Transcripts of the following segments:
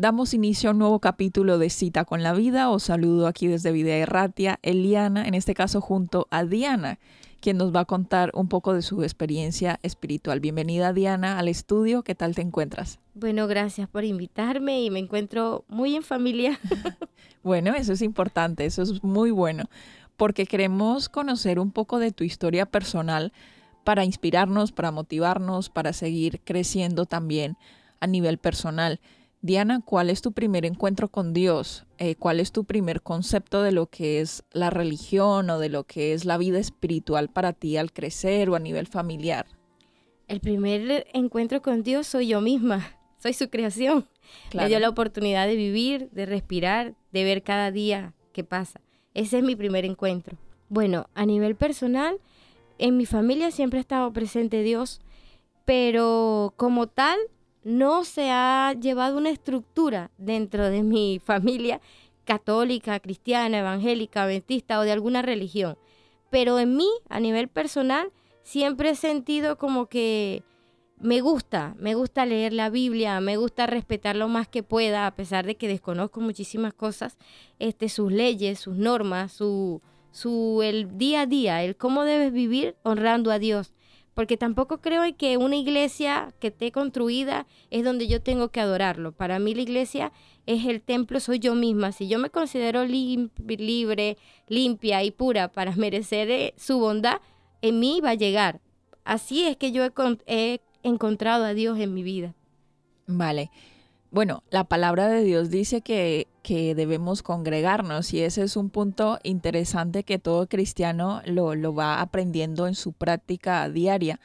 Damos inicio a un nuevo capítulo de Cita con la Vida. Os saludo aquí desde Vida Erratia, Eliana, en este caso junto a Diana, quien nos va a contar un poco de su experiencia espiritual. Bienvenida Diana al estudio, ¿qué tal te encuentras? Bueno, gracias por invitarme y me encuentro muy en familia. bueno, eso es importante, eso es muy bueno, porque queremos conocer un poco de tu historia personal para inspirarnos, para motivarnos, para seguir creciendo también a nivel personal. Diana, ¿cuál es tu primer encuentro con Dios? Eh, ¿Cuál es tu primer concepto de lo que es la religión o de lo que es la vida espiritual para ti al crecer o a nivel familiar? El primer encuentro con Dios soy yo misma, soy su creación. Me dio la oportunidad de vivir, de respirar, de ver cada día qué pasa. Ese es mi primer encuentro. Bueno, a nivel personal, en mi familia siempre ha estado presente Dios, pero como tal, no se ha llevado una estructura dentro de mi familia católica, cristiana, evangélica, adventista o de alguna religión. Pero en mí, a nivel personal, siempre he sentido como que me gusta, me gusta leer la Biblia, me gusta respetar lo más que pueda, a pesar de que desconozco muchísimas cosas, este, sus leyes, sus normas, su, su, el día a día, el cómo debes vivir honrando a Dios porque tampoco creo que una iglesia que esté construida es donde yo tengo que adorarlo. Para mí la iglesia es el templo, soy yo misma. Si yo me considero libre, limpia y pura para merecer eh, su bondad, en mí va a llegar. Así es que yo he encontrado a Dios en mi vida. Vale. Bueno, la palabra de Dios dice que, que, debemos congregarnos y ese es un punto interesante que todo cristiano lo, lo va aprendiendo en su práctica diaria.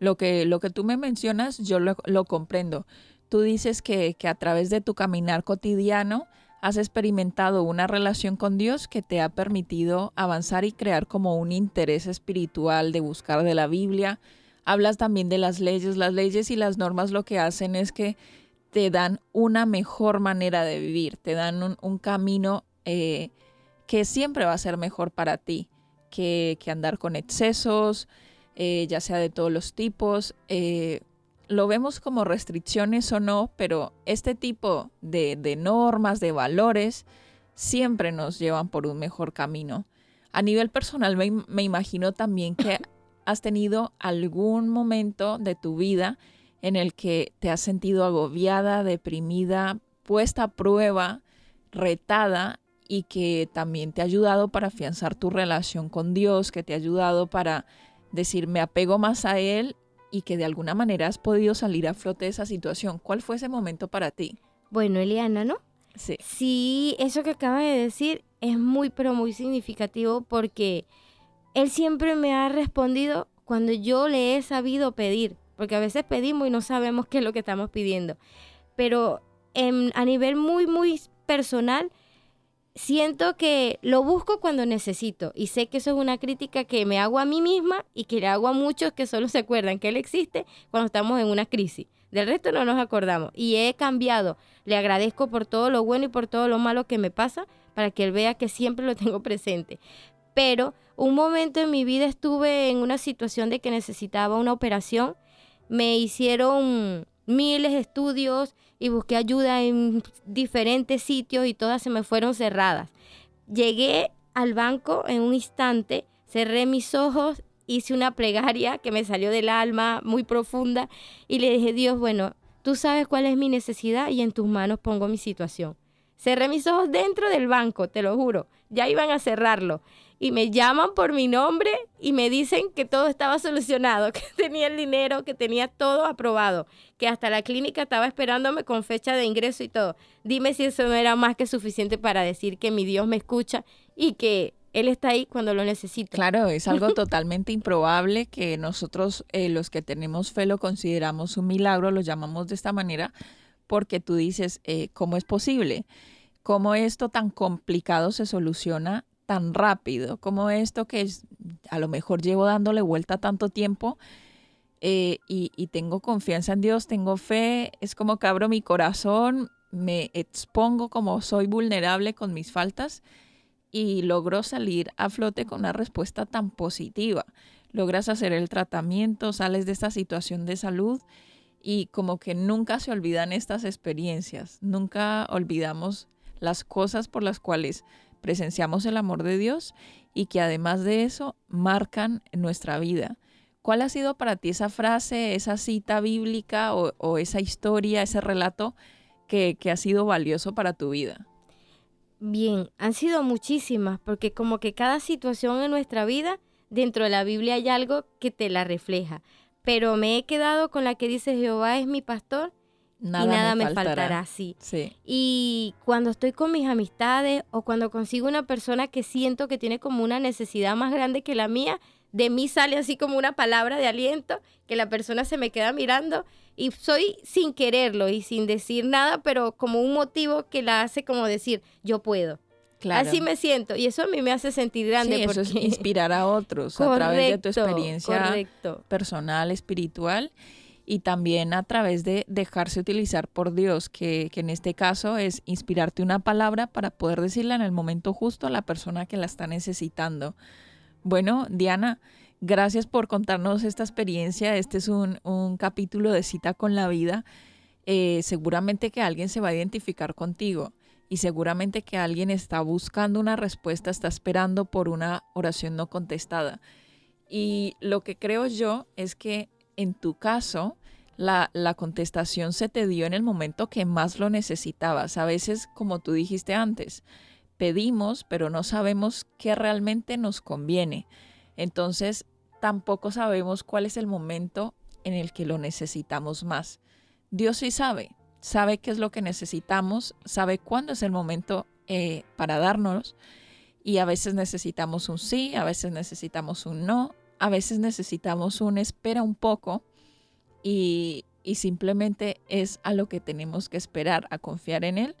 Lo que, lo que tú me mencionas, yo lo, lo comprendo. Tú dices que, que a través de tu caminar cotidiano has experimentado una relación con Dios que te ha permitido avanzar y crear como un interés espiritual de buscar de la Biblia. Hablas también de las leyes. Las leyes y las normas lo que hacen es que te dan una mejor manera de vivir, te dan un, camino eh, que siempre va a ser mejor para ti que, andar con excesos, eh, ya sea de todos los tipos. Eh, lo vemos como restricciones o no, pero este tipo de, normas, de valores, siempre nos llevan por un mejor camino. A nivel personal, me, me imagino también que has tenido algún momento de tu vida en el que te has sentido agobiada, deprimida, puesta a prueba, retada y que también te ha ayudado para afianzar tu relación con Dios, que te ha ayudado para decir me apego más a Él y que de alguna manera has podido salir a flote de esa situación. ¿Cuál fue ese momento para ti? Bueno, Eliana, ¿no? Sí. Sí, eso que acabas de decir es muy, pero muy significativo porque Él siempre me ha respondido cuando yo le he sabido pedir porque a veces pedimos y no sabemos qué es lo que estamos pidiendo. Pero a nivel muy, muy personal, siento que lo busco cuando necesito y sé que eso es una crítica que me hago a mí misma y que le hago a muchos que solo se acuerdan que él existe cuando estamos en una crisis. Del resto no nos acordamos y he cambiado. Le agradezco por todo lo bueno y por todo lo malo que me pasa para que él vea que siempre lo tengo presente. Pero un momento en mi vida estuve en una situación de que necesitaba una operación me hicieron miles de estudios y busqué ayuda en diferentes sitios y todas se me fueron cerradas. Llegué al banco en un instante, cerré mis ojos, hice una plegaria que me salió del alma muy profunda y le dije, Dios, bueno, tú sabes cuál es mi necesidad y en tus manos pongo mi situación. Cerré mis ojos dentro del banco, te lo juro. ya iban a cerrarlo. Y me llaman por mi nombre y me dicen que todo estaba solucionado, que tenía el dinero, que tenía todo aprobado, que hasta la clínica estaba esperándome con fecha de ingreso y todo. Dime si eso no era más que suficiente para decir que mi Dios me escucha y que él está ahí cuando lo necesito. Claro, es algo totalmente improbable que nosotros, eh, los que tenemos fe, lo consideramos un milagro, lo llamamos de esta manera, porque tú dices, eh, ¿cómo es posible? ¿Cómo esto tan complicado se soluciona tan rápido? ¿Cómo esto que es, a lo mejor llevo dándole vuelta tanto tiempo eh, y, y tengo confianza en Dios, tengo fe, es como que abro mi corazón, me expongo como soy vulnerable con mis faltas y logró salir a flote con una respuesta tan positiva. Logras hacer el tratamiento, sales de esta situación de salud y como que nunca se olvidan estas experiencias, nunca olvidamos las cosas por las cuales presenciamos el amor de Dios y que además de eso marcan nuestra vida. ¿Cuál ha sido para ti esa frase, esa cita bíblica o, esa historia, ese relato que, que ha sido valioso para tu vida? Bien, han sido muchísimas, porque como que cada situación en nuestra vida, dentro de la Biblia hay algo que te la refleja. Pero me he quedado con la que dice Jehová es mi pastor nada y nada me, faltará. sí. Y cuando estoy con mis amistades o cuando consigo una persona que siento que tiene como una necesidad más grande que la mía, de mí sale así como una palabra de aliento, que la persona se me queda mirando y soy sin quererlo y sin decir nada, pero como un motivo que la hace como decir, yo puedo. Claro. Así me siento y eso a mí me hace sentir grande. Sí, eso es inspirar a otros a través de tu experiencia personal, espiritual y también a través de dejarse utilizar por Dios, que, que, en este caso es inspirarte una palabra para poder decirla en el momento justo a la persona que la está necesitando. Bueno, Diana, gracias por contarnos esta experiencia. Este es un, capítulo de cita con la vida. Eh, seguramente que alguien se va a identificar contigo y seguramente que alguien está buscando una respuesta, está esperando por una oración no contestada. Y lo que creo yo es que en tu caso, la, la, contestación se te dio en el momento que más lo necesitabas. A veces, como tú dijiste antes, pedimos, pero no sabemos qué realmente nos conviene. Entonces, tampoco sabemos cuál es el momento en el que lo necesitamos más. Dios sí sabe, sabe qué es lo que necesitamos, sabe cuándo es el momento eh, para darnos y a veces necesitamos un sí, a veces necesitamos un no, a veces necesitamos un espera un poco y, y simplemente es a lo que tenemos que esperar, a confiar en Él,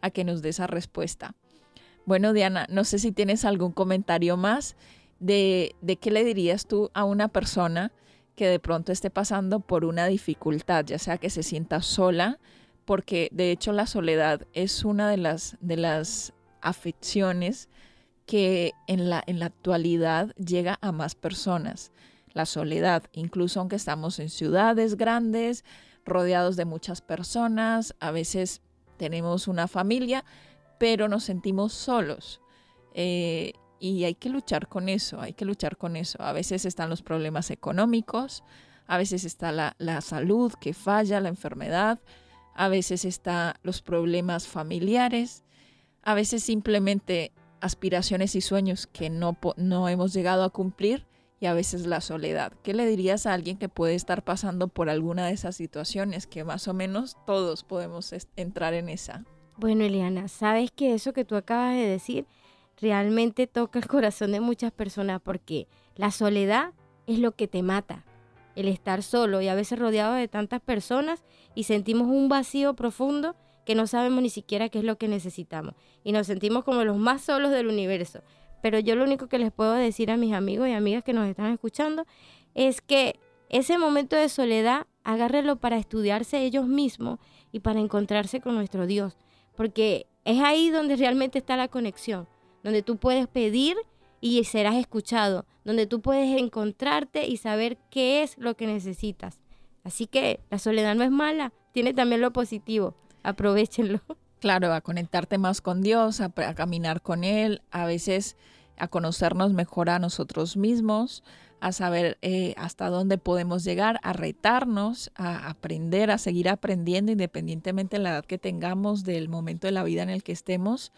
a que nos dé esa respuesta. Bueno, Diana, no sé si tienes algún comentario más de, de qué le dirías tú a una persona que de pronto esté pasando por una dificultad, ya sea que se sienta sola, porque de hecho la soledad es una de las, de las afecciones que en la, en la actualidad llega a más personas. La soledad, incluso aunque estamos en ciudades grandes, rodeados de muchas personas, a veces tenemos una familia, pero nos sentimos solos. Eh, y hay que luchar con eso, hay que luchar con eso. A veces están los problemas económicos, a veces está la, salud que falla, la enfermedad, a veces están los problemas familiares, a veces simplemente aspiraciones y sueños que no, no hemos llegado a cumplir y a veces la soledad. ¿Qué le dirías a alguien que puede estar pasando por alguna de esas situaciones que más o menos todos podemos entrar en esa? Bueno, Eliana, sabes que eso que tú acabas de decir realmente toca el corazón de muchas personas porque la soledad es lo que te mata, el estar solo y a veces rodeado de tantas personas y sentimos un vacío profundo que no sabemos ni siquiera qué es lo que necesitamos y nos sentimos como los más solos del universo. Pero yo lo único que les puedo decir a mis amigos y amigas que nos están escuchando es que ese momento de soledad agárrelo para estudiarse ellos mismos y para encontrarse con nuestro Dios porque es ahí donde realmente está la conexión, donde tú puedes pedir y serás escuchado, donde tú puedes encontrarte y saber qué es lo que necesitas. Así que la soledad no es mala, tiene también lo positivo, aprovechenlo. Claro, a conectarte más con Dios, a, caminar con Él, a veces a conocernos mejor a nosotros mismos, a saber eh, hasta dónde podemos llegar, a retarnos, a aprender, a seguir aprendiendo independientemente de la edad que tengamos, del momento de la vida en el que estemos,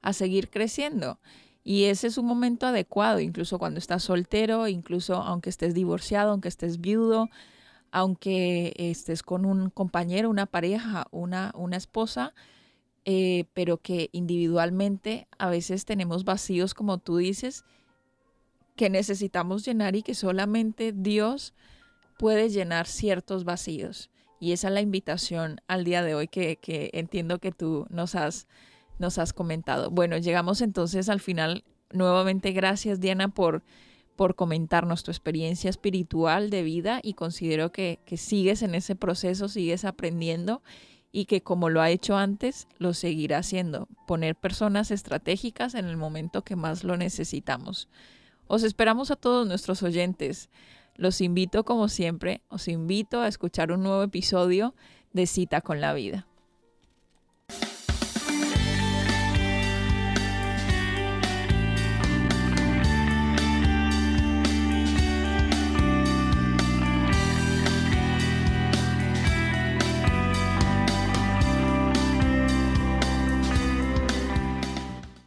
a seguir creciendo. Y ese es un momento adecuado, incluso cuando estás soltero, incluso aunque estés divorciado, aunque estés viudo, aunque estés con un compañero, una pareja, una, una esposa, eh, pero que individualmente a veces tenemos vacíos, como tú dices, que necesitamos llenar y que solamente Dios puede llenar ciertos vacíos. Y esa es la invitación al día de hoy que, que entiendo que tú nos has, nos has comentado. Bueno, llegamos entonces al final. Nuevamente, gracias Diana por, por comentarnos tu experiencia espiritual de vida y considero que, que sigues en ese proceso, sigues aprendiendo y que como lo ha hecho antes, lo seguirá haciendo, poner personas estratégicas en el momento que más lo necesitamos. Os esperamos a todos nuestros oyentes. Los invito, como siempre, os invito a escuchar un nuevo episodio de Cita con la Vida.